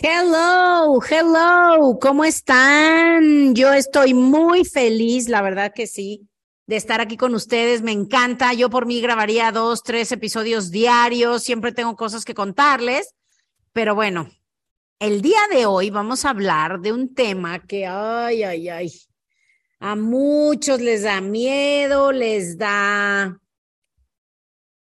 Hello, hello, ¿cómo están? Yo estoy muy feliz, la verdad que sí, de estar aquí con ustedes. Me encanta. Yo por mí grabaría dos, tres episodios diarios. Siempre tengo cosas que contarles. Pero bueno, el día de hoy vamos a hablar de un tema que, ay, ay, ay, a muchos les da miedo, les da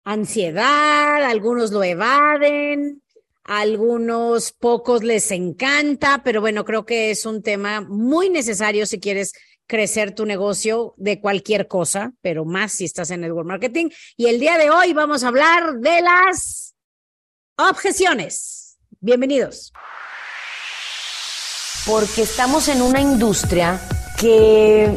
ansiedad, algunos lo evaden, algunos pocos les encanta, pero bueno, creo que es un tema muy necesario si quieres crecer tu negocio de cualquier cosa, pero más si estás en network marketing. Y el día de hoy vamos a hablar de las objeciones. Bienvenidos. Porque estamos en una industria que,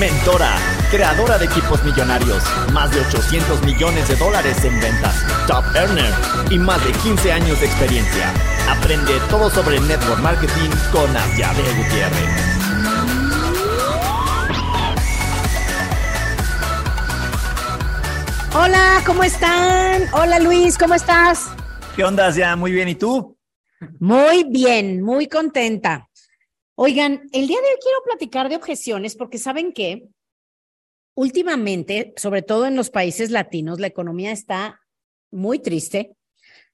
Mentora creadora de equipos millonarios, más de 800 millones de dólares en ventas, top earner y más de 15 años de experiencia. Aprende todo sobre network marketing con Asiade Gutiérrez. Hola, ¿cómo están? Hola Luis, ¿cómo estás? ¿Qué onda, Asia? Muy bien, ¿y tú? Muy bien, muy contenta. Oigan, el día de hoy quiero platicar de objeciones porque saben que últimamente, sobre todo en los países latinos, la economía está muy triste,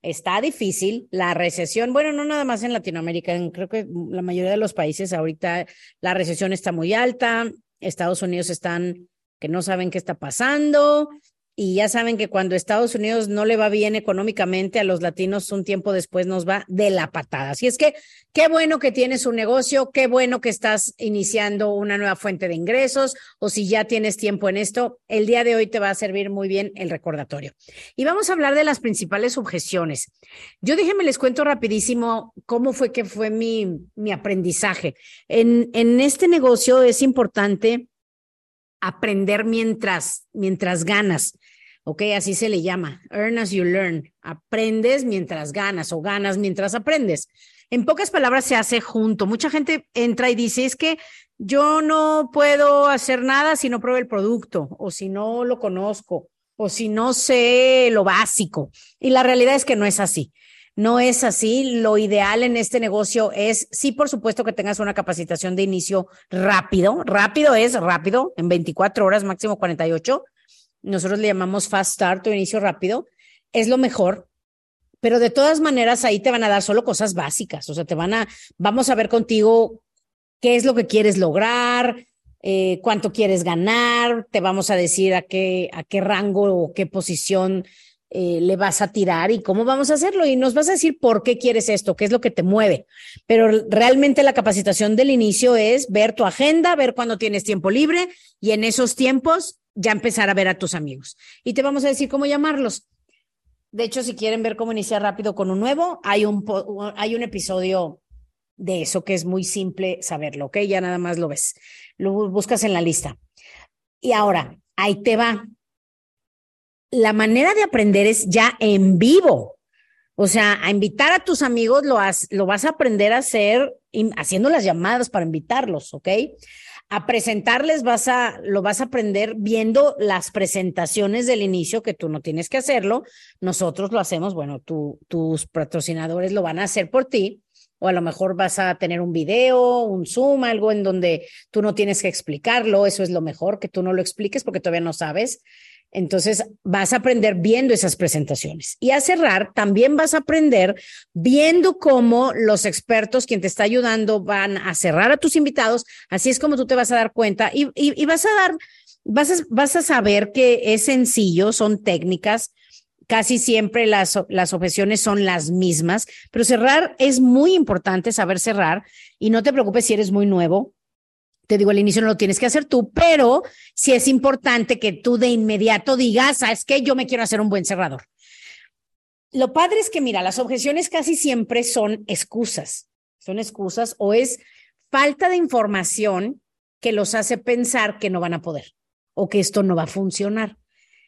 está difícil. La recesión, bueno, no nada más en Latinoamérica, creo que la mayoría de los países ahorita la recesión está muy alta, Estados Unidos están que no saben qué está pasando, y ya saben que cuando Estados Unidos no le va bien económicamente a los latinos, un tiempo después nos va de la patada. Así es que qué bueno que tienes un negocio, qué bueno que estás iniciando una nueva fuente de ingresos o si ya tienes tiempo en esto, el día de hoy te va a servir muy bien el recordatorio. Y vamos a hablar de las principales objeciones. Yo déjenme les cuento rapidísimo cómo fue que fue mi, mi aprendizaje. En, en este negocio es importante aprender mientras, mientras ganas. ¿Ok? Así se le llama, earn as you learn, aprendes mientras ganas o ganas mientras aprendes. En pocas palabras se hace junto. Mucha gente entra y dice, es que yo no puedo hacer nada si no pruebo el producto o si no lo conozco o si no sé lo básico. Y la realidad es que no es así. No es así. Lo ideal en este negocio es, sí, por supuesto, que tengas una capacitación de inicio rápido. Rápido es rápido, en 24 horas, máximo 48 nosotros le llamamos fast start o inicio rápido, es lo mejor, pero de todas maneras ahí te van a dar solo cosas básicas, o sea, te van a, vamos a ver contigo qué es lo que quieres lograr, eh, cuánto quieres ganar, te vamos a decir a qué, a qué rango o qué posición eh, le vas a tirar y cómo vamos a hacerlo. Y nos vas a decir por qué quieres esto, qué es lo que te mueve. Pero realmente la capacitación del inicio es ver tu agenda, ver cuándo tienes tiempo libre y en esos tiempos ya empezar a ver a tus amigos. Y te vamos a decir cómo llamarlos. De hecho, si quieren ver cómo iniciar rápido con un nuevo, hay un, hay un episodio de eso que es muy simple saberlo, ¿ok? Ya nada más lo ves. Lo buscas en la lista. Y ahora, ahí te va. La manera de aprender es ya en vivo. O sea, a invitar a tus amigos lo, lo vas a aprender a hacer haciendo las llamadas para invitarlos, ¿ok? A presentarles vas a, lo vas a aprender viendo las presentaciones del inicio, que tú no tienes que hacerlo. Nosotros lo hacemos, bueno, tus patrocinadores lo van a hacer por ti. O a lo mejor vas a tener un video, un Zoom, algo en donde tú no tienes que explicarlo. Eso es lo mejor, que tú no lo expliques porque todavía no sabes. Entonces vas a aprender viendo esas presentaciones. Y a cerrar, también vas a aprender viendo cómo los expertos, quien te está ayudando, van a cerrar a tus invitados. Así es como tú te vas a dar cuenta y, vas a dar, vas a, vas a saber que es sencillo, son técnicas. Casi siempre las, las objeciones son las mismas, pero cerrar es muy importante saber cerrar y no te preocupes si eres muy nuevo te digo, al inicio no lo tienes que hacer tú, pero sí es importante que tú de inmediato digas, ¿sabes qué? Yo me quiero hacer un buen cerrador. Lo padre es que, mira, las objeciones casi siempre son excusas. son excusas o es falta de información que los hace pensar que no van a poder o que esto no va a funcionar.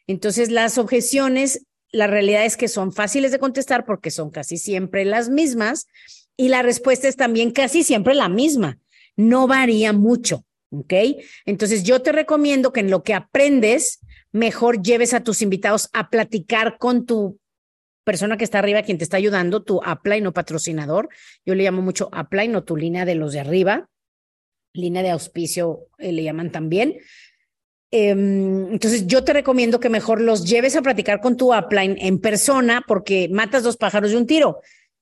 Entonces, las objeciones, la realidad es que son fáciles de contestar porque son casi siempre las mismas y la respuesta es también casi siempre la misma. No varía mucho, ¿ok? Entonces, yo te recomiendo que en lo que aprendes, mejor lleves a tus invitados a platicar con tu persona que está arriba, quien te está ayudando, tu upline o patrocinador. Yo le llamo mucho upline o tu línea de los de arriba, línea de auspicio eh, le llaman también. Em, entonces, yo te recomiendo que mejor los lleves a platicar con tu upline en persona porque matas dos pájaros de un tiro.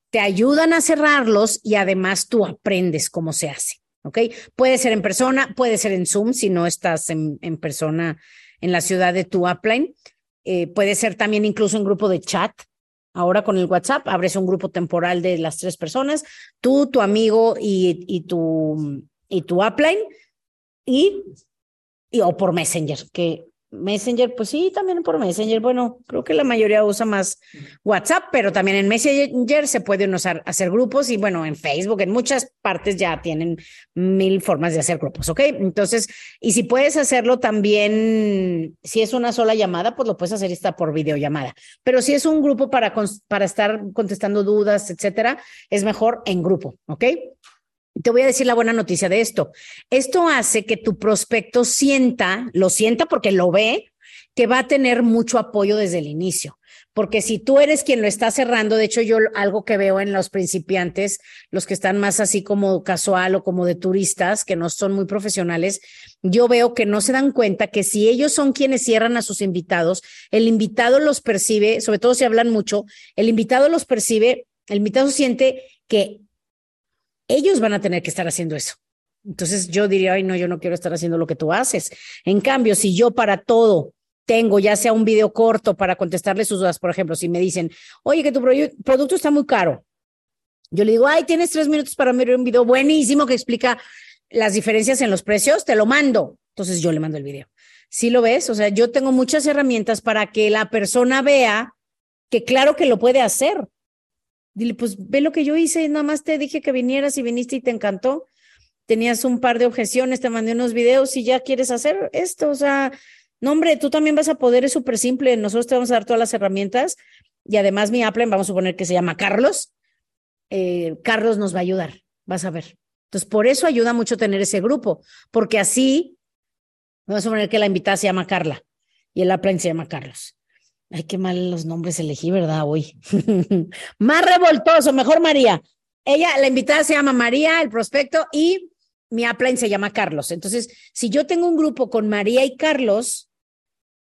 Te ayudan a cerrarlos y además tú aprendes cómo se hace. ¿Ok? Puede ser en persona, puede ser en Zoom si no estás en, persona en la ciudad de tu upline. Eh, puede ser también incluso en grupo de chat. Ahora con el WhatsApp abres un grupo temporal de las tres personas, tú, tu amigo y, y tu, y tu upline, y, y, o por Messenger, que Messenger, pues sí, también por Messenger. Bueno, creo que la mayoría usa más WhatsApp, pero también en Messenger se pueden usar, hacer grupos y bueno, en Facebook, en muchas partes ya tienen mil formas de hacer grupos, ¿ok? Entonces, y si puedes hacerlo también, si es una sola llamada, pues lo puedes hacer esta por videollamada. Pero si es un grupo para, para estar contestando dudas, etcétera, es mejor en grupo, ¿ok? Te voy a decir la buena noticia de esto. Esto hace que tu prospecto sienta, lo sienta porque lo ve, que va a tener mucho apoyo desde el inicio. Porque si tú eres quien lo está cerrando, de hecho yo algo que veo en los principiantes, los que están más así como casual o como de turistas, que no son muy profesionales, yo veo que no se dan cuenta que si ellos son quienes cierran a sus invitados, el invitado los percibe, sobre todo si hablan mucho, el invitado los percibe, el invitado siente que ellos van a tener que estar haciendo eso. Entonces yo diría, ay, no, yo no quiero estar haciendo lo que tú haces. En cambio, si yo para todo tengo ya sea un video corto para contestarle sus dudas, por ejemplo, si me dicen, oye, que tu producto está muy caro, yo le digo, ay, tienes tres minutos para ver un video buenísimo que explica las diferencias en los precios, te lo mando. Entonces yo le mando el video. Si lo ves, o sea, yo tengo muchas herramientas para que la persona vea que claro que lo puede hacer. Dile, pues ve lo que yo hice, nada más te dije que vinieras y viniste y te encantó. Tenías un par de objeciones, te mandé unos videos y ya quieres hacer esto. O sea, no, hombre, tú también vas a poder, es súper simple. Nosotros te vamos a dar todas las herramientas y además mi Apple, vamos a suponer que se llama Carlos. Eh, Carlos nos va a ayudar, vas a ver. Entonces, por eso ayuda mucho tener ese grupo, porque así, vamos a suponer que la invitada se llama Carla y el Apple se llama Carlos. Ay, qué mal los nombres elegí, ¿verdad? Hoy. Más revoltoso, mejor María. Ella, la invitada se llama María, el prospecto, y mi upline se llama Carlos. Entonces, si yo tengo un grupo con María y Carlos,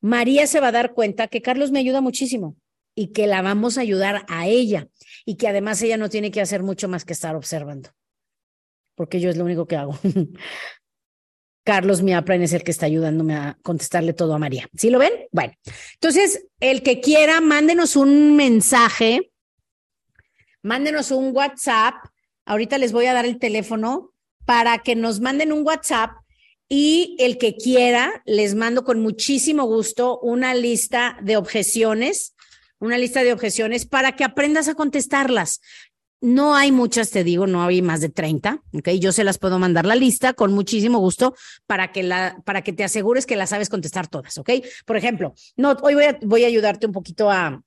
María se va a dar cuenta que Carlos me ayuda muchísimo y que la vamos a ayudar a ella y que además ella no tiene que hacer mucho más que estar observando, porque yo es lo único que hago. Carlos Miapran es el que está ayudándome a contestarle todo a María. ¿Sí lo ven? Bueno, entonces, el que quiera, mándenos un mensaje, mándenos un WhatsApp. Ahorita les voy a dar el teléfono para que nos manden un WhatsApp y el que quiera, les mando con muchísimo gusto una lista de objeciones, una lista de objeciones para que aprendas a contestarlas. No hay muchas, te digo, no hay más de 30, ¿ok? Yo se las puedo mandar la lista con muchísimo gusto para que, la, para que te asegures que las sabes contestar todas, ¿ok? Por ejemplo, no, hoy voy a, voy a ayudarte un poquito a,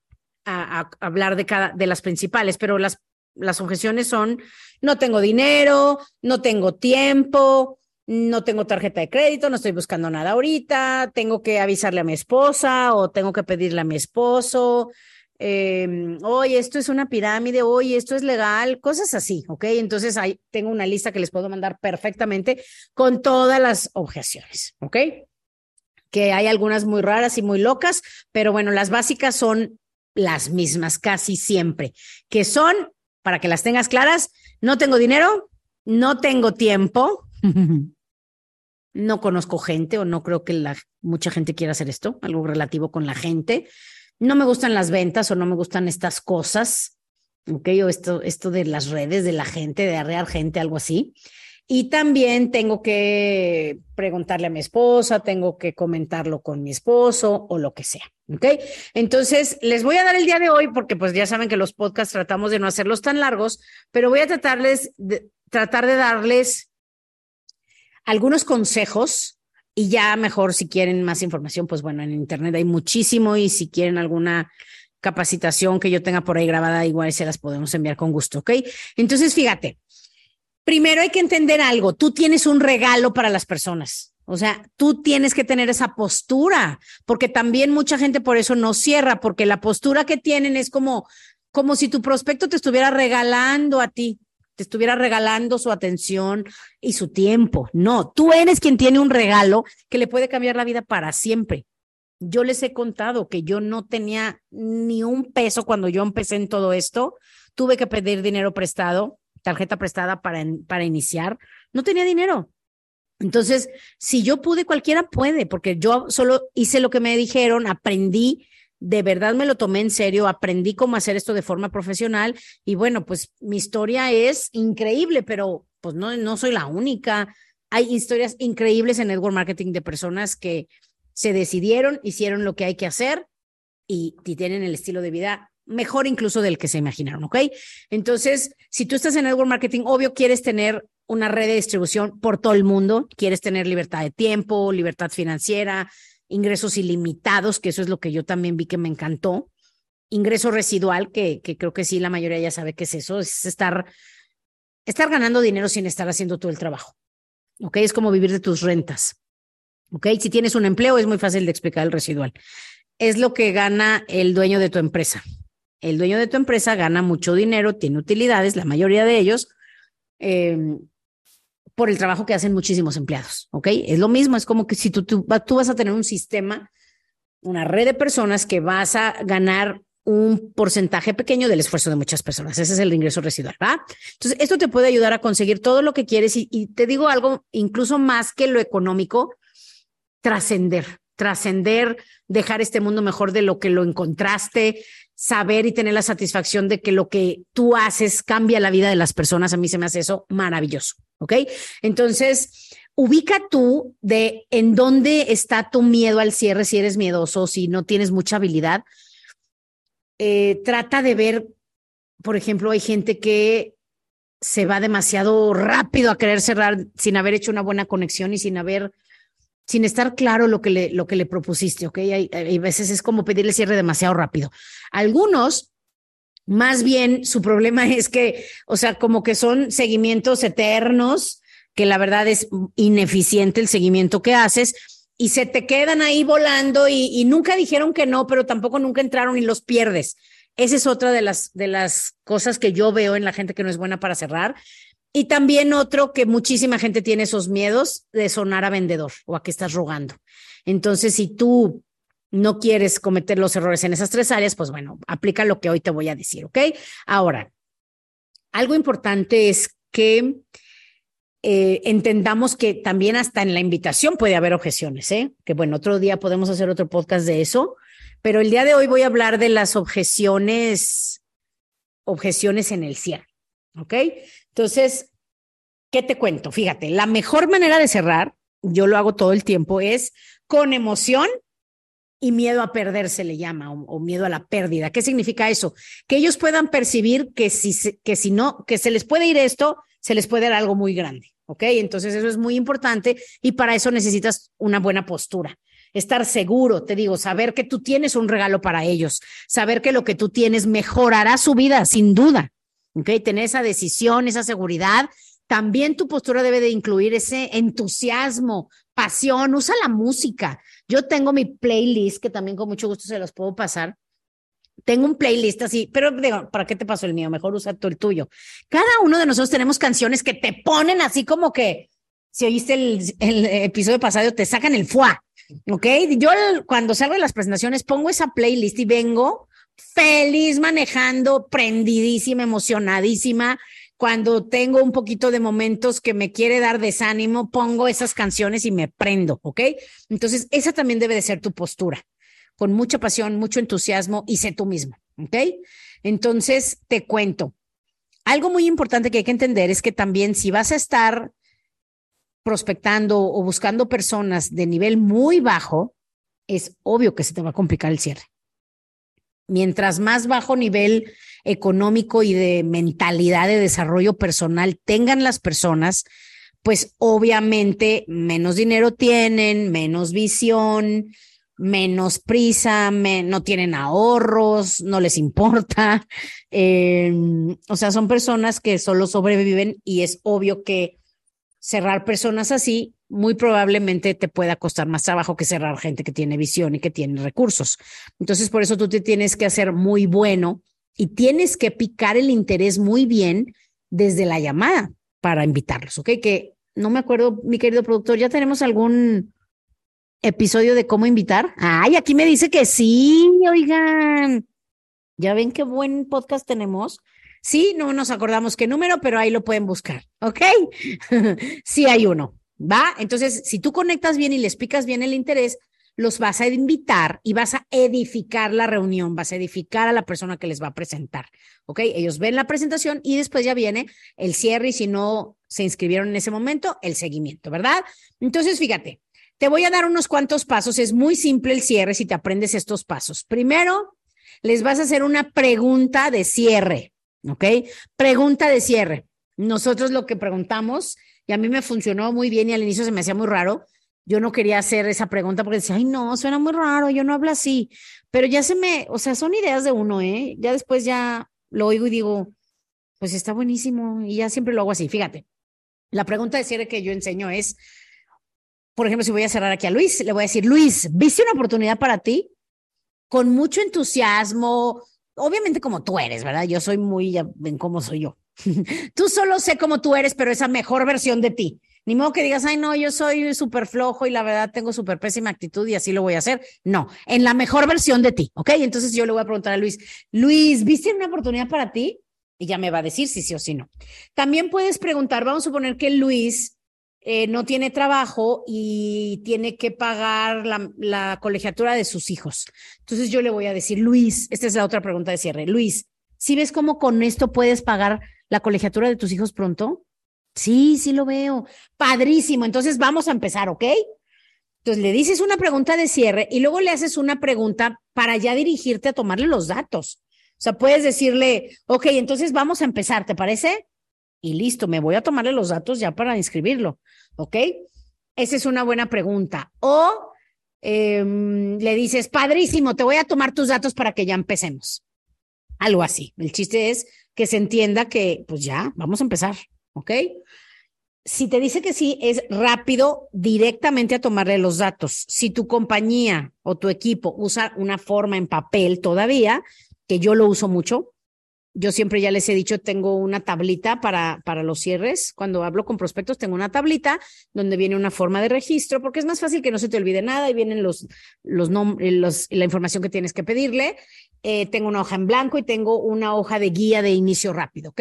a, hablar de cada, de las principales, pero las, las objeciones son, no tengo dinero, no tengo tiempo, no tengo tarjeta de crédito, no estoy buscando nada ahorita, tengo que avisarle a mi esposa o tengo que pedirle a mi esposo, eh, esto es una pirámide, oye, esto es legal, cosas así, ¿ok? Entonces ahí tengo una lista que les puedo mandar perfectamente con todas las objeciones, ¿ok? Que hay algunas muy raras y muy locas, pero bueno, las básicas son las mismas casi siempre, que son, para que las tengas claras, no tengo dinero, no tengo tiempo, no conozco gente o no creo que la, mucha gente quiera hacer esto, algo relativo con la gente no me gustan las ventas o no me gustan estas cosas, ¿ok? O esto, esto de las redes, de la gente, de arrear gente, algo así. Y también tengo que preguntarle a mi esposa, tengo que comentarlo con mi esposo o lo que sea. ¿Ok? Entonces, les voy a dar el día de hoy, porque pues ya saben que los podcasts tratamos de no hacerlos tan largos, pero voy a tratarles tratar de darles algunos consejos y ya mejor si quieren más información, pues bueno, en internet hay muchísimo y si quieren alguna capacitación que yo tenga por ahí grabada, igual se las podemos enviar con gusto, ¿ok? Entonces, fíjate, primero hay que entender algo, tú tienes un regalo para las personas. O sea, tú tienes que tener esa postura, porque también mucha gente por eso no cierra, porque la postura que tienen es como, como si tu prospecto te estuviera regalando a ti, te estuviera regalando su atención y su tiempo. No, tú eres quien tiene un regalo que le puede cambiar la vida para siempre. Yo les he contado que yo no tenía ni un peso cuando yo empecé en todo esto. Tuve que pedir dinero prestado, tarjeta prestada para, para iniciar. No tenía dinero. Entonces, si yo pude, cualquiera puede, porque yo solo hice lo que me dijeron, aprendí, de verdad me lo tomé en serio, aprendí cómo hacer esto de forma profesional y bueno, pues mi historia es increíble, pero pues no, no soy la única. Hay historias increíbles en network marketing de personas que se decidieron, hicieron lo que hay que hacer y, y tienen el estilo de vida mejor incluso del que se imaginaron, ¿ok? Entonces, si tú estás en network marketing, obvio quieres tener una red de distribución por todo el mundo, quieres tener libertad de tiempo, libertad financiera, ingresos ilimitados, que eso es lo que yo también vi que me encantó, ingreso residual, que, que creo que sí, la mayoría ya sabe qué es eso, es estar, estar ganando dinero sin estar haciendo todo el trabajo, ¿ok? Es como vivir de tus rentas, ¿ok? Si tienes un empleo es muy fácil de explicar el residual. Es lo que gana el dueño de tu empresa. El dueño de tu empresa gana mucho dinero, tiene utilidades, la mayoría de ellos, eh, por el trabajo que hacen muchísimos empleados, ¿ok? Es lo mismo, es como que si tú, tú, tú vas a tener un sistema, una red de personas que vas a ganar un porcentaje pequeño del esfuerzo de muchas personas. Ese es el ingreso residual, ¿va? Entonces, esto te puede ayudar a conseguir todo lo que quieres y, y te digo algo, incluso más que lo económico, trascender, trascender, dejar este mundo mejor de lo que lo encontraste, saber y tener la satisfacción de que lo que tú haces cambia la vida de las personas. A mí se me hace eso maravilloso. ¿Ok? Entonces, ubica tú de en dónde está tu miedo al cierre, si eres miedoso, si no tienes mucha habilidad. Eh, trata de ver, por ejemplo, hay gente que se va demasiado rápido a querer cerrar sin haber hecho una buena conexión y sin haber, sin estar claro lo que le, lo que le propusiste, ¿ok? Hay, hay veces es como pedirle cierre demasiado rápido. Algunos más bien su problema es que, o sea, como que son seguimientos eternos, que la verdad es ineficiente el seguimiento que haces y se te quedan ahí volando y, y, nunca dijeron que no, pero tampoco nunca entraron y los pierdes. Esa es otra de las, de las cosas que yo veo en la gente que no es buena para cerrar. Y también otro que muchísima gente tiene esos miedos de sonar a vendedor o a que estás rogando. Entonces, si tú no quieres cometer los errores en esas tres áreas, pues bueno, aplica lo que hoy te voy a decir, ¿ok? Ahora, algo importante es que eh, entendamos que también hasta en la invitación puede haber objeciones, ¿eh? Que bueno, otro día podemos hacer otro podcast de eso, pero el día de hoy voy a hablar de las objeciones, objeciones en el cierre, ¿ok? Entonces, ¿qué te cuento? Fíjate, la mejor manera de cerrar, yo lo hago todo el tiempo, es con emoción y miedo a perder se le llama, o, miedo a la pérdida. ¿Qué significa eso? Que ellos puedan percibir que si, que si no, que se les puede ir esto, se les puede dar algo muy grande. ¿Ok? Entonces eso es muy importante y para eso necesitas una buena postura. Estar seguro, te digo, saber que tú tienes un regalo para ellos, saber que lo que tú tienes mejorará su vida, sin duda. ¿Ok? Tener esa decisión, esa seguridad. También tu postura debe de incluir ese entusiasmo, pasión, usa la música. Yo tengo mi playlist, que también con mucho gusto se los puedo pasar. Tengo un playlist así, pero digo, ¿para qué te pasó el mío? Mejor usa tú el tuyo. Cada uno de nosotros tenemos canciones que te ponen así como que, si oíste el, episodio pasado, te sacan el fuá, ¿ok? Yo cuando salgo de las presentaciones pongo esa playlist y vengo feliz manejando, prendidísima, emocionadísima, cuando tengo un poquito de momentos que me quiere dar desánimo, pongo esas canciones y me prendo, ¿ok? Entonces, esa también debe de ser tu postura, con mucha pasión, mucho entusiasmo y sé tú mismo, ¿ok? Entonces, te cuento. Algo muy importante que hay que entender es que también si vas a estar prospectando o buscando personas de nivel muy bajo, es obvio que se te va a complicar el cierre. Mientras más bajo nivel económico y de mentalidad de desarrollo personal tengan las personas, pues obviamente menos dinero tienen, menos visión, menos prisa, no tienen ahorros, no les importa. Em, o sea, son personas que solo sobreviven y es obvio que cerrar personas así muy probablemente te pueda costar más trabajo que cerrar gente que tiene visión y que tiene recursos. Entonces, por eso tú te tienes que hacer muy bueno y tienes que picar el interés muy bien desde la llamada para invitarlos, ¿ok? Que no me acuerdo, mi querido productor, ¿ya tenemos algún episodio de cómo invitar? Ay, aquí me dice que sí, oigan. Ya ven qué buen podcast tenemos. Sí, no nos acordamos qué número, pero ahí lo pueden buscar, ¿ok? sí hay uno, ¿va? Entonces, si tú conectas bien y les picas bien el interés, los vas a invitar y vas a edificar la reunión, vas a edificar a la persona que les va a presentar, ¿ok? Ellos ven la presentación y después ya viene el cierre y si no se inscribieron en ese momento, el seguimiento, ¿verdad? Entonces, fíjate, te voy a dar unos cuantos pasos, es muy simple el cierre si te aprendes estos pasos. Primero, les vas a hacer una pregunta de cierre, ¿ok? Pregunta de cierre. Nosotros lo que preguntamos, y a mí me funcionó muy bien y al inicio se me hacía muy raro, yo no quería hacer esa pregunta porque decía, ay, no, suena muy raro, yo no hablo así. Pero ya se me, o sea, son ideas de uno, ¿eh? Ya después ya lo oigo y digo, pues está buenísimo y ya siempre lo hago así. Fíjate, la pregunta de cierre que yo enseño es, por ejemplo, si voy a cerrar aquí a Luis, le voy a decir, Luis, ¿viste una oportunidad para ti? Con mucho entusiasmo, obviamente como tú eres, ¿verdad? Yo soy muy, ven cómo soy yo. tú solo sé cómo tú eres, pero esa mejor versión de ti. Ni modo que digas, ay, no, yo soy súper flojo y la verdad tengo súper pésima actitud y así lo voy a hacer. No, en la mejor versión de ti, ¿ok? Entonces yo le voy a preguntar a Luis, Luis, ¿viste una oportunidad para ti? Y ya me va a decir si sí o si no. También puedes preguntar, vamos a suponer que Luis eh, no tiene trabajo y tiene que pagar la, la colegiatura de sus hijos. Entonces yo le voy a decir, Luis, esta es la otra pregunta de cierre. Luis, ¿si ves cómo con esto puedes pagar la colegiatura de tus hijos pronto? Sí, sí lo veo. Padrísimo. Entonces vamos a empezar, ¿ok? Entonces le dices una pregunta de cierre y luego le haces una pregunta para ya dirigirte a tomarle los datos. O sea, puedes decirle, ok, entonces vamos a empezar, ¿te parece? Y listo, me voy a tomarle los datos ya para inscribirlo, ¿ok? Esa es una buena pregunta. O em, le dices, padrísimo, te voy a tomar tus datos para que ya empecemos. Algo así. El chiste es que se entienda que, pues ya, vamos a empezar. ¿ok? Si te dice que sí, es rápido directamente a tomarle los datos. Si tu compañía o tu equipo usa una forma en papel todavía, que yo lo uso mucho, yo siempre ya les he dicho, tengo una tablita para, para los cierres. Cuando hablo con prospectos, tengo una tablita donde viene una forma de registro, porque es más fácil que no se te olvide nada y vienen los, los, la información que tienes que pedirle. Eh, tengo una hoja en blanco y tengo una hoja de guía de inicio rápido, ¿ok?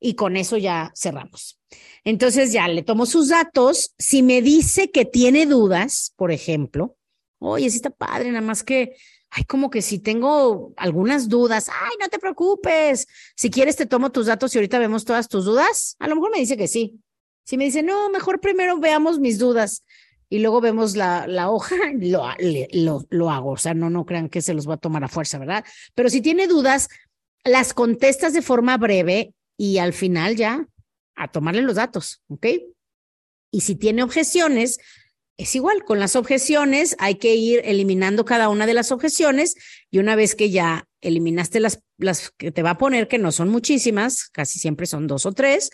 y con eso ya cerramos. Entonces ya le tomo sus datos. Si me dice que tiene dudas, por ejemplo, oye, sí está padre, nada más que, ay, como que si tengo algunas dudas, ay, no te preocupes. Si quieres, te tomo tus datos y ahorita vemos todas tus dudas. A lo mejor me dice que sí. Si me dice, no, mejor primero veamos mis dudas y luego vemos la, la hoja, lo, lo, lo hago. O sea, no, no crean que se los va a tomar a fuerza, ¿verdad? Pero si tiene dudas, las contestas de forma breve y al final ya a tomarle los datos, ¿ok? Y si tiene objeciones, es igual, con las objeciones hay que ir eliminando cada una de las objeciones y una vez que ya eliminaste las, que te va a poner, que no son muchísimas, casi siempre son dos o tres,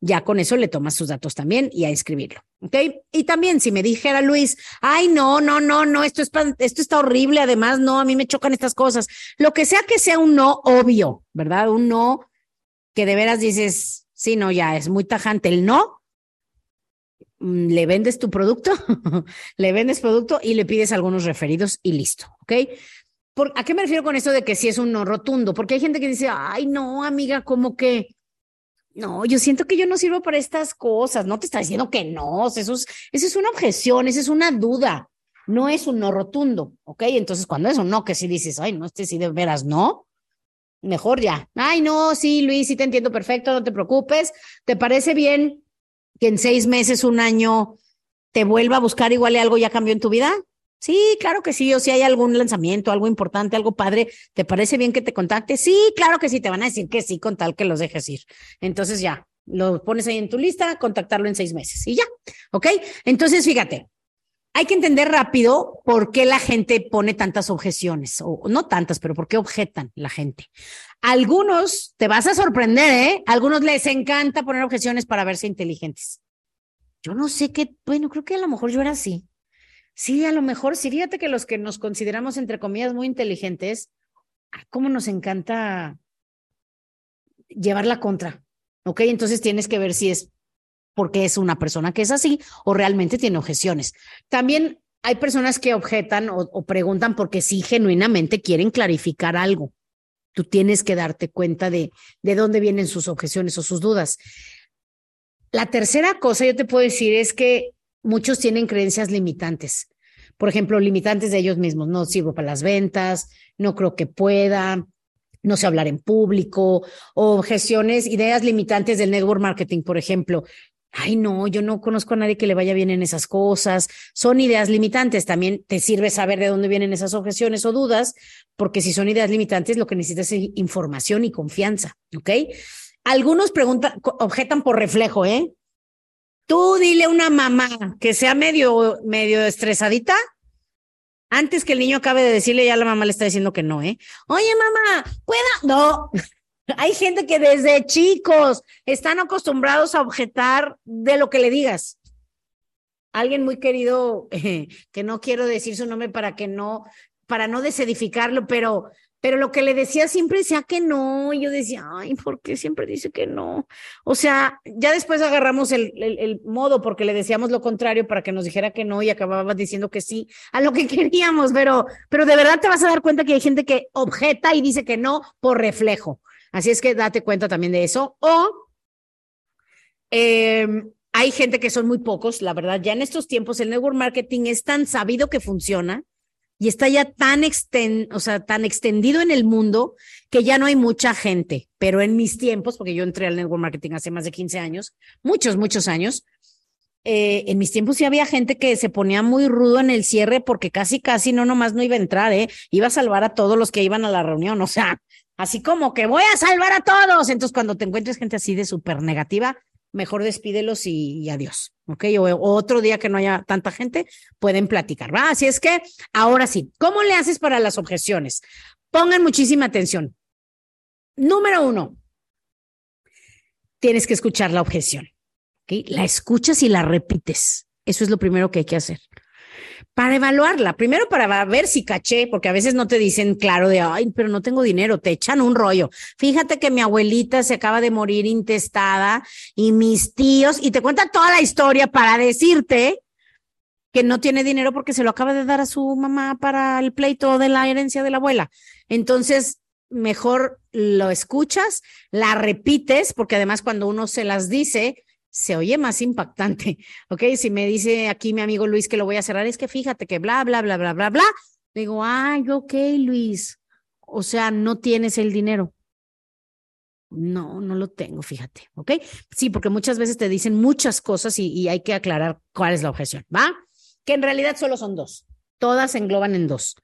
ya con eso le tomas sus datos también y a escribirlo, ¿ok? Y también si me dijera Luis, ay, no, no, no, no, esto, es, esto está horrible, además, no, a mí me chocan estas cosas, lo que sea que sea un no obvio, ¿verdad? Un no que de veras dices, sí, no, ya es muy tajante el no, le vendes tu producto, le vendes producto y le pides algunos referidos y listo, ¿ok? ¿Por, ¿A qué me refiero con esto de que sí es un no rotundo? Porque hay gente que dice, ay, no, amiga, como que, no, yo siento que yo no sirvo para estas cosas, no te está diciendo que no, eso es, eso es una objeción, esa es una duda, no es un no rotundo, ¿ok? Entonces, cuando es un no, que si dices, ay, no, este sí de veras no, mejor ya. Ay, no, sí, Luis, sí te entiendo perfecto, no te preocupes. ¿Te parece bien que en seis meses, un año, te vuelva a buscar igual y algo ya cambió en tu vida? Sí, claro que sí. O si hay algún lanzamiento, algo importante, algo padre, ¿te parece bien que te contacte? Sí, claro que sí. Te van a decir que sí con tal que los dejes ir. Entonces ya, lo pones ahí en tu lista, contactarlo en seis meses y ya. ¿Ok? Entonces, fíjate, hay que entender rápido por qué la gente pone tantas objeciones, o no tantas, pero por qué objetan la gente. Algunos, te vas a sorprender, ¿eh? Algunos les encanta poner objeciones para verse inteligentes. Yo no sé qué, bueno, creo que a lo mejor yo era así. Sí, a lo mejor sí. Fíjate que los que nos consideramos, entre comillas, muy inteligentes, ¿cómo nos encanta llevar la contra? ¿Ok? Entonces tienes que ver si es porque es una persona que es así o realmente tiene objeciones. También hay personas que objetan o, o preguntan porque sí genuinamente quieren clarificar algo. Tú tienes que darte cuenta de, de dónde vienen sus objeciones o sus dudas. La tercera cosa yo te puedo decir es que muchos tienen creencias limitantes. Por ejemplo, limitantes de ellos mismos. No sirvo para las ventas, no creo que pueda, no sé hablar en público, objeciones, ideas limitantes del network marketing, por ejemplo. Ay, no, yo no conozco a nadie que le vaya bien en esas cosas. Son ideas limitantes. También te sirve saber de dónde vienen esas objeciones o dudas, porque si son ideas limitantes, lo que necesitas es información y confianza. ¿Ok? Algunos preguntan, objetan por reflejo, ¿eh? Tú dile a una mamá que sea medio, medio estresadita, antes que el niño acabe de decirle, ya la mamá le está diciendo que no, ¿eh? Oye, mamá, ¿pueda? No. Hay gente que desde chicos están acostumbrados a objetar de lo que le digas. Alguien muy querido, que no quiero decir su nombre para que no, para no desedificarlo, pero pero lo que le decía siempre decía que no, y yo decía, ay, ¿por qué siempre dice que no? O sea, ya después agarramos el, el, modo porque le decíamos lo contrario para que nos dijera que no y acababa diciendo que sí a lo que queríamos, pero, pero de verdad te vas a dar cuenta que hay gente que objeta y dice que no por reflejo. Así es que date cuenta también de eso. O em, hay gente que son muy pocos, la verdad, ya en estos tiempos el network marketing es tan sabido que funciona y está ya tan, o sea, tan extendido en el mundo que ya no hay mucha gente. Pero en mis tiempos, porque yo entré al network marketing hace más de 15 años, muchos, muchos años, eh, en mis tiempos sí había gente que se ponía muy rudo en el cierre porque casi, casi no nomás no iba a entrar, ¿eh? Iba a salvar a todos los que iban a la reunión. O sea, así como que voy a salvar a todos. Entonces, cuando te encuentres gente así de súper negativa, mejor despídelos y, adiós, ¿ok? O, otro día que no haya tanta gente, pueden platicar, ¿va? Así es que, ahora sí, ¿cómo le haces para las objeciones? Pongan muchísima atención. Número uno, tienes que escuchar la objeción, ¿ok? La escuchas y la repites. Eso es lo primero que hay que hacer para evaluarla. Primero para ver si caché, porque a veces no te dicen claro de, ay, pero no tengo dinero, te echan un rollo. Fíjate que mi abuelita se acaba de morir intestada y mis tíos, y te cuenta toda la historia para decirte que no tiene dinero porque se lo acaba de dar a su mamá para el pleito de la herencia de la abuela. Entonces, mejor lo escuchas, la repites, porque además cuando uno se las dice, se oye más impactante. Ok, si me dice aquí mi amigo Luis que lo voy a cerrar, es que fíjate que bla, bla, bla, bla, bla, bla. Digo, ay, ok, Luis. O sea, no tienes el dinero. No, no lo tengo, fíjate, ¿ok? Sí, porque muchas veces te dicen muchas cosas y, y hay que aclarar cuál es la objeción, ¿va? Que en realidad solo son dos. Todas engloban en dos.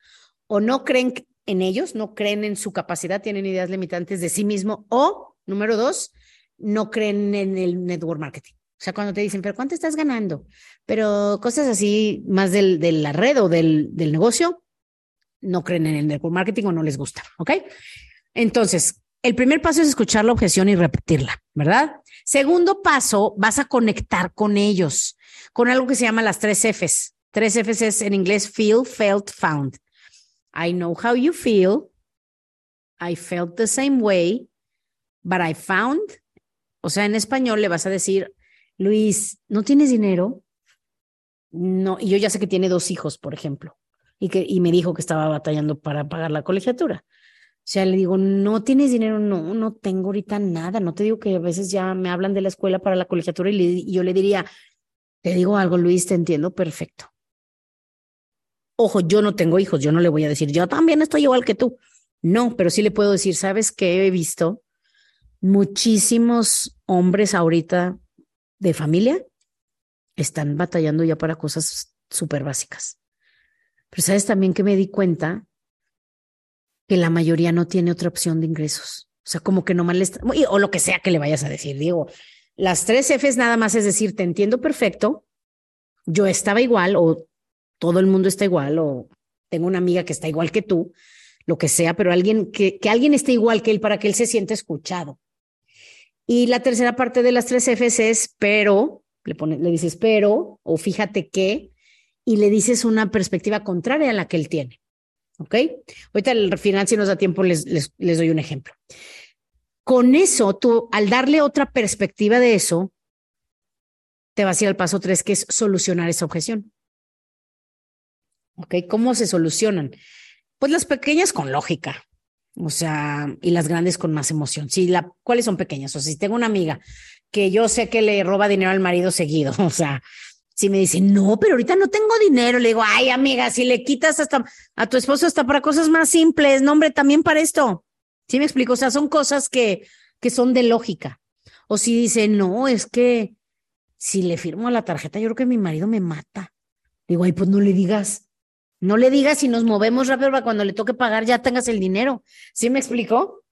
O no creen en ellos, no creen en su capacidad, tienen ideas limitantes de sí mismo. O, número dos, no creen en el network marketing. O sea, cuando te dicen, pero ¿cuánto estás ganando? Pero cosas así más del, de la red o del, del negocio, no creen en el network marketing o no les gusta, ¿ok? Entonces, el primer paso es escuchar la objeción y repetirla, ¿verdad? Segundo paso, vas a conectar con ellos, con algo que se llama las tres Fs. Tres Fs es en inglés feel, felt, found. I know how you feel. I felt the same way, but I found o sea, en español le vas a decir, Luis, ¿no tienes dinero? No, y yo ya sé que tiene dos hijos, por ejemplo, y que y me dijo que estaba batallando para pagar la colegiatura. O sea, le digo, ¿no tienes dinero? No, no tengo ahorita nada. No te digo que a veces ya me hablan de la escuela para la colegiatura y, y yo le diría, te digo algo, Luis, te entiendo perfecto. Ojo, yo no tengo hijos, yo no le voy a decir, yo también estoy igual que tú. No, pero sí le puedo decir, ¿sabes qué he visto? Muchísimos hombres ahorita de familia están batallando ya para cosas súper básicas. Pero sabes también que me di cuenta que la mayoría no tiene otra opción de ingresos. O sea, como que no mal está, o lo que sea que le vayas a decir, digo, las tres Fs nada más es decir, te entiendo perfecto, yo estaba igual o todo el mundo está igual o tengo una amiga que está igual que tú, lo que sea, pero alguien que, que alguien esté igual que él para que él se sienta escuchado. Y la tercera parte de las tres Fs es pero, le, pone, le dices pero o fíjate que, y le dices una perspectiva contraria a la que él tiene. ¿Ok? Ahorita al final, si nos da tiempo, les, les, les doy un ejemplo. Con eso, tú, al darle otra perspectiva de eso, te vas a ir al paso tres, que es solucionar esa objeción. ¿Ok? ¿Cómo se solucionan? Pues las pequeñas con lógica, o sea, y las grandes con más emoción. Sí, la, ¿cuáles son pequeñas? O sea, si tengo una amiga que yo sé que le roba dinero al marido seguido, o sea, si me dice, no, pero ahorita no tengo dinero, le digo, ay, amiga, si le quitas hasta a tu esposo hasta para cosas más simples, no, hombre, también para esto. ¿Sí me explico? O sea, son cosas que, que son de lógica. O si dice, no, es que si le firmo la tarjeta, yo creo que mi marido me mata. Digo, ay, pues no le digas. No le digas si nos movemos rápido para cuando le toque pagar ya tengas el dinero. ¿Sí me explico?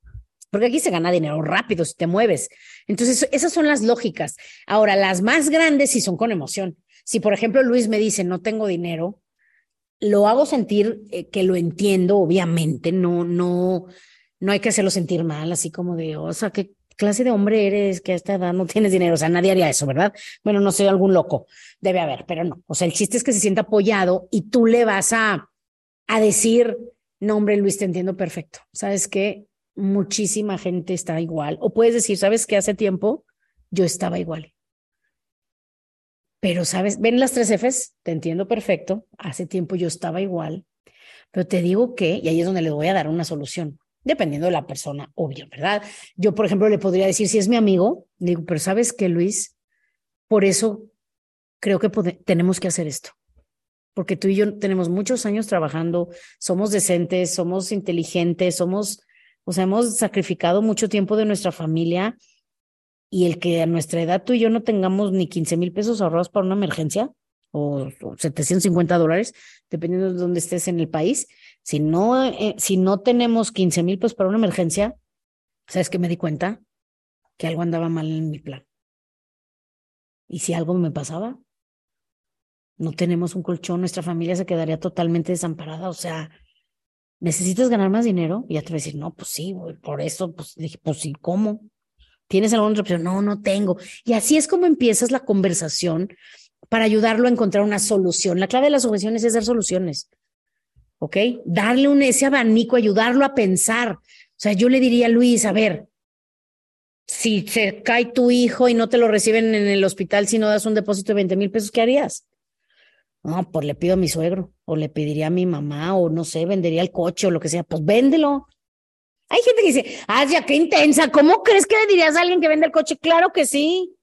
Porque aquí se gana dinero rápido si te mueves. Entonces, esas son las lógicas. Ahora, las más grandes sí son con emoción. Si, por ejemplo, Luis me dice, no tengo dinero, lo hago sentir eh, que lo entiendo, obviamente, no, no, no hay que hacerlo sentir mal, así como de, o sea, ¿qué clase de hombre eres que a esta edad no tienes dinero? O sea, nadie haría eso, ¿verdad? Bueno, no soy algún loco, debe haber, pero no. O sea, el chiste es que se sienta apoyado y tú le vas a, a decir, no, hombre, Luis, te entiendo perfecto. ¿Sabes qué? Muchísima gente está igual. O puedes decir, ¿sabes qué? Hace tiempo yo estaba igual. Pero, ¿sabes? ¿Ven las tres Fs? Te entiendo perfecto. Hace tiempo yo estaba igual. Pero te digo que, y ahí es donde le voy a dar una solución dependiendo de la persona, obvio, ¿verdad? Yo, por ejemplo, le podría decir, si es mi amigo, digo, pero sabes qué, Luis, por eso creo que tenemos que hacer esto. Porque tú y yo tenemos muchos años trabajando, somos decentes, somos inteligentes, somos, o sea, hemos sacrificado mucho tiempo de nuestra familia y el que a nuestra edad tú y yo no tengamos ni 15 mil pesos ahorrados para una emergencia o, o 750 dólares, dependiendo de dónde estés en el país, si no, eh, si no tenemos 15 mil pesos para una emergencia, ¿sabes qué me di cuenta? Que algo andaba mal en mi plan. Y si algo me pasaba, no tenemos un colchón, nuestra familia se quedaría totalmente desamparada. O sea, ¿necesitas ganar más dinero? Y ya te voy a decir, no, pues sí, por eso, pues dije, pues sí, ¿cómo? ¿Tienes alguna otra opción? No, no tengo. Y así es como empiezas la conversación para ayudarlo a encontrar una solución. La clave de las objeciones es dar soluciones. ¿ok? Darle un ese abanico, ayudarlo a pensar. O sea, yo le diría a Luis, a ver, si se cae tu hijo y no te lo reciben en el hospital si no das un depósito de 20 mil pesos, ¿qué harías? No, pues le pido a mi suegro, o le pediría a mi mamá, o no sé, vendería el coche o lo que sea, pues véndelo. Hay gente que dice, ah, ya qué intensa, ¿cómo crees que le dirías a alguien que vende el coche? Claro que sí.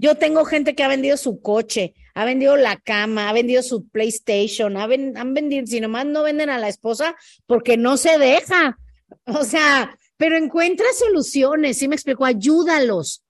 Yo tengo gente que ha vendido su coche, ha vendido la cama, ha vendido su PlayStation, ha han vendido, si nomás no venden a la esposa porque no se deja. O sea, pero encuentra soluciones, ¿sí me explico? Ayúdalos,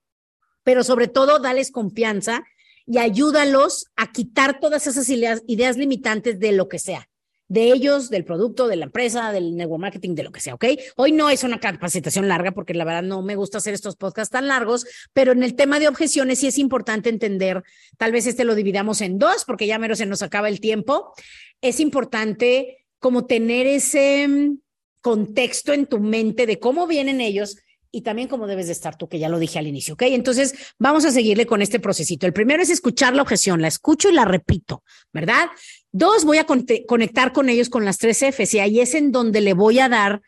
pero sobre todo dales confianza y ayúdalos a quitar todas esas ideas, ideas limitantes de lo que sea de ellos, del producto, de la empresa, del network marketing, de lo que sea, ¿ok? Hoy no es una capacitación larga porque la verdad no me gusta hacer estos podcasts tan largos, pero en el tema de objeciones sí es importante entender, tal vez este lo dividamos en dos porque ya mero se nos acaba el tiempo. Es importante como tener ese mm, contexto en tu mente de cómo vienen ellos y también cómo debes de estar tú, que ya lo dije al inicio, ¿ok? Entonces, vamos a seguirle con este procesito. El primero es escuchar la objeción, la escucho y la repito, ¿verdad? Dos, voy a conectar con ellos con las tres Fs y ahí es en donde le voy a dar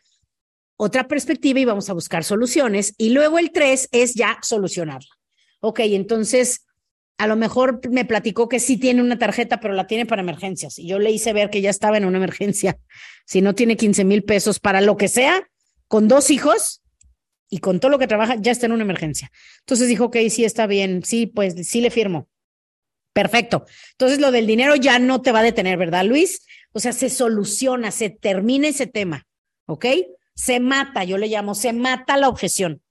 otra perspectiva y vamos a buscar soluciones. Y luego el tres es ya solucionarla. Ok, entonces a lo mejor me platicó que sí tiene una tarjeta, pero la tiene para emergencias. Y yo le hice ver que ya estaba en una emergencia. Si no tiene 15 mil pesos para lo que sea, con dos hijos y con todo lo que trabaja, ya está en una emergencia. Entonces dijo, ok, sí está bien, sí, pues sí le firmo. Perfecto. Entonces lo del dinero ya no te va a detener, ¿verdad, Luis? O sea, se soluciona, se termina ese tema, ¿ok? Se mata, yo le llamo, se mata la objeción.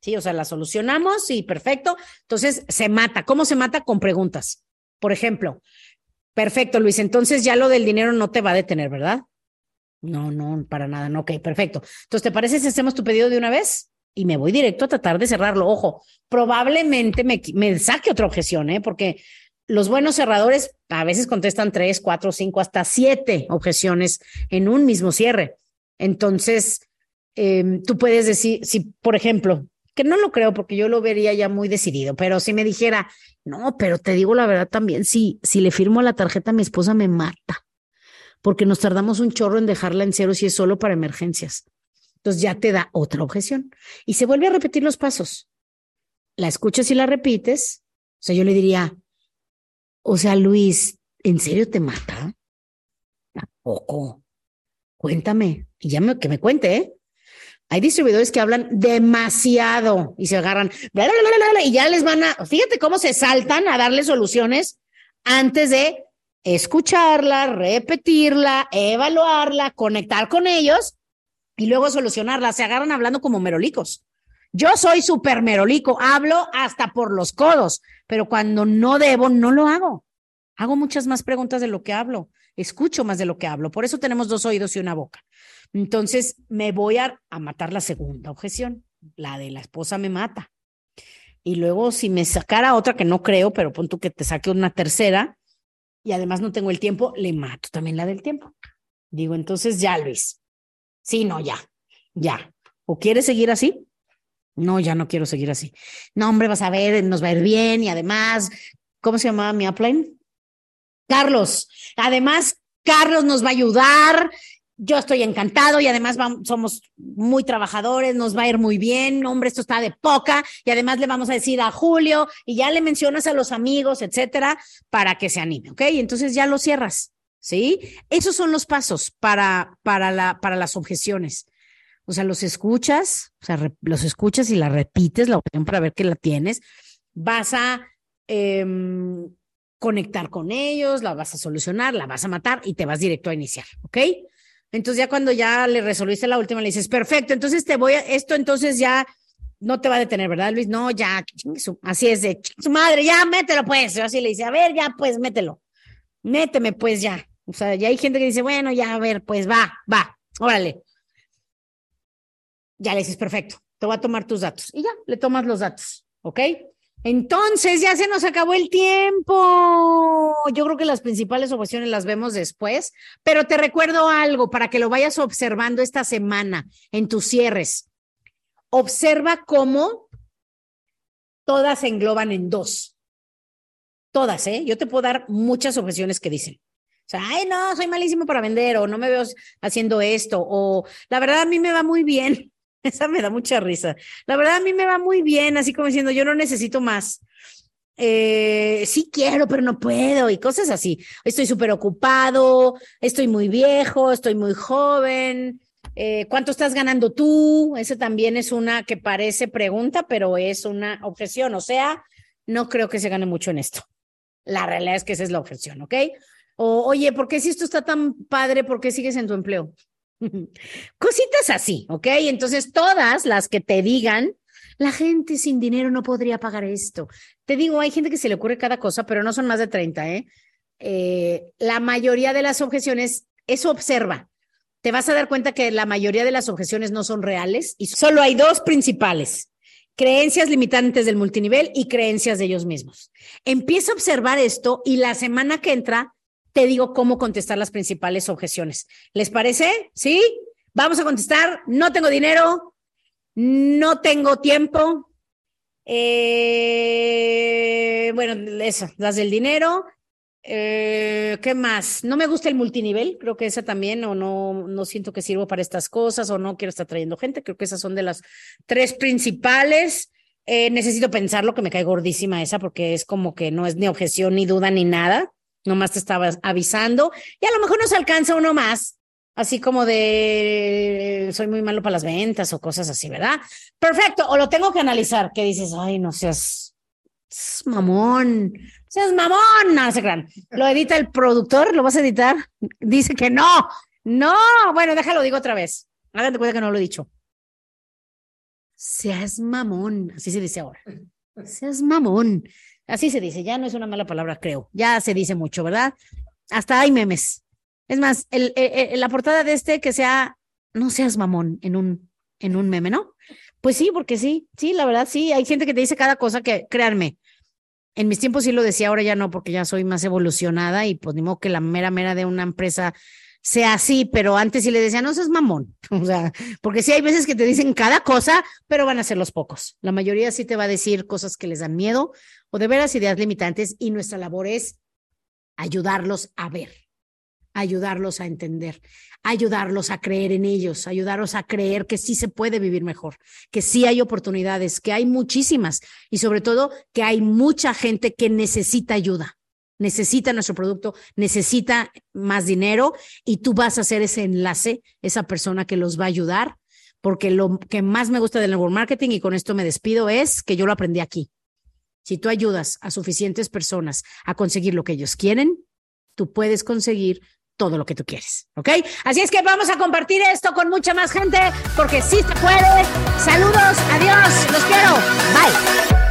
Sí, o sea, la solucionamos y perfecto. Entonces se mata. ¿Cómo se mata? Con preguntas. Por ejemplo, perfecto, Luis. Entonces ya lo del dinero no te va a detener, ¿verdad? No, no, para nada. No, ok, perfecto. Entonces, ¿te parece si hacemos tu pedido de una vez? Y me voy directo a tratar de cerrarlo. Ojo, probablemente me, saque otra objeción, ¿eh? Porque los buenos cerradores a veces contestan tres, cuatro, cinco, hasta siete objeciones en un mismo cierre. Entonces, eh, tú puedes decir, si, por ejemplo, que no lo creo porque yo lo vería ya muy decidido, pero si me dijera, no, pero te digo la verdad también, si, si le firmo la tarjeta mi esposa me mata, porque nos tardamos un chorro en dejarla en cero si es solo para emergencias. Entonces ya te da otra objeción y se vuelve a repetir los pasos. La escuchas y la repites. O sea, yo le diría, o sea, Luis, ¿en serio te mata? Tampoco. Cuéntame. Y ya me, que me cuente, ¿eh? Hay distribuidores que hablan demasiado y se agarran y ya les van a, fíjate cómo se saltan a darle soluciones antes de escucharla, repetirla, evaluarla, conectar con ellos y luego solucionarla. Se agarran hablando como merolicos. Yo soy súper merolico, hablo hasta por los codos, pero cuando no debo, no lo hago. Hago muchas más preguntas de lo que hablo, escucho más de lo que hablo. Por eso tenemos dos oídos y una boca. Entonces me voy a, matar la segunda objeción, la de la esposa me mata. Y luego si me sacara otra que no creo, pero pon tú que te saque una tercera y además no tengo el tiempo, le mato también la del tiempo. Digo, entonces ya Luis. Sí, no, ya, ya. ¿O quieres seguir así? No, ya no quiero seguir así. No, hombre, vas a ver, nos va a ir bien y además, ¿cómo se llamaba mi upline? Carlos. Además, Carlos nos va a ayudar yo estoy encantado y además somos muy trabajadores, nos va a ir muy bien, hombre, esto está de poca y además le vamos a decir a Julio y ya le mencionas a los amigos, etcétera, para que se anime, ¿ok? Entonces ya lo cierras, ¿sí? Esos son los pasos para, para, la, para las objeciones. O sea, los escuchas, o sea, los escuchas y la repites la opción para ver que la tienes. Vas a em, conectar con ellos, la vas a solucionar, la vas a matar y te vas directo a iniciar, ¿ok? Entonces ya cuando ya le resolviste la última, le dices, perfecto, entonces te voy a, esto entonces ya no te va a detener, ¿verdad, Luis? No, ya, así es de su madre, ya mételo pues. Yo así le dice, a ver, ya pues mételo. Méteme pues ya. O sea, ya hay gente que dice, bueno, ya, a ver, pues va, va, órale. Ya le dices, perfecto, te voy a tomar tus datos. Y ya, le tomas los datos, ¿ok? Entonces ya se nos acabó el tiempo. Yo creo que las principales objeciones las vemos después, pero te recuerdo algo para que lo vayas observando esta semana en tus cierres. Observa cómo todas se engloban en dos. Todas, ¿eh? Yo te puedo dar muchas objeciones que dicen. O sea, ay, no, soy malísimo para vender, o no me veo haciendo esto, o la verdad a mí me va muy bien. Esa me da mucha risa. La verdad, a mí me va muy bien, así como diciendo, yo no necesito más. Eh, sí quiero, pero no puedo, y cosas así. Estoy súper ocupado, estoy muy viejo, estoy muy joven. Eh, ¿Cuánto estás ganando tú? Esa también es una que parece pregunta, pero es una objeción. O sea, no creo que se gane mucho en esto. La realidad es que esa es la objeción, ¿ok? O, oye, ¿por qué si esto está tan padre, por qué sigues en tu empleo? Cositas así, ¿ok? Entonces, todas las que te digan, la gente sin dinero no podría pagar esto. Te digo, hay gente que se le ocurre cada cosa, pero no son más de 30, ¿eh? eh la mayoría de las objeciones, eso observa. Te vas a dar cuenta que la mayoría de las objeciones no son reales y solo hay dos principales. Creencias limitantes del multinivel y creencias de ellos mismos. Empieza a observar esto y la semana que entra te digo cómo contestar las principales objeciones. ¿Les parece? ¿Sí? Vamos a contestar. No tengo dinero, no tengo tiempo. Eh, bueno, esas, las del dinero. Eh, ¿Qué más? No me gusta el multinivel, creo que esa también, o no, no siento que sirvo para estas cosas, o no quiero estar trayendo gente, creo que esas son de las tres principales. Eh, necesito pensarlo, que me cae gordísima esa, porque es como que no es ni objeción, ni duda, ni nada nomás te estaba avisando y a lo mejor nos alcanza uno más, así como de soy muy malo para las ventas o cosas así, ¿verdad? Perfecto, o lo tengo que analizar, que dices, ay, no seas, mamón, seas mamón, no, se crean. Lo edita el productor, lo vas a editar, dice que no, no, bueno, déjalo, digo otra vez, háganse cuenta que no lo he dicho. seas mamón, así se dice ahora. Seas mamón. Así se dice, ya no es una mala palabra, creo. Ya se dice mucho, ¿verdad? Hasta hay memes. Es más, el, la portada de este que sea, no seas mamón en un, en un meme, ¿no? Pues sí, porque sí, sí, la verdad sí. Hay gente que te dice cada cosa que, créanme, en mis tiempos sí lo decía, ahora ya no, porque ya soy más evolucionada y pues ni modo que la mera mera de una empresa sea así, pero antes sí le decía, no seas mamón. O sea, porque sí hay veces que te dicen cada cosa, pero van a ser los pocos. La mayoría sí te va a decir cosas que les dan miedo o de veras ideas limitantes y nuestra labor es ayudarlos a ver, ayudarlos a entender, ayudarlos a creer en ellos, ayudarlos a creer que sí se puede vivir mejor, que sí hay oportunidades, que hay muchísimas y sobre todo que hay mucha gente que necesita ayuda necesita nuestro producto, necesita más dinero y tú vas a ser ese enlace, esa persona que los va a ayudar, porque lo que más me gusta del network marketing y con esto me despido es que yo lo aprendí aquí. Si tú ayudas a suficientes personas a conseguir lo que ellos quieren, tú puedes conseguir todo lo que tú quieres, ¿ok? Así es que vamos a compartir esto con mucha más gente porque sí se puede. Saludos, adiós, los quiero.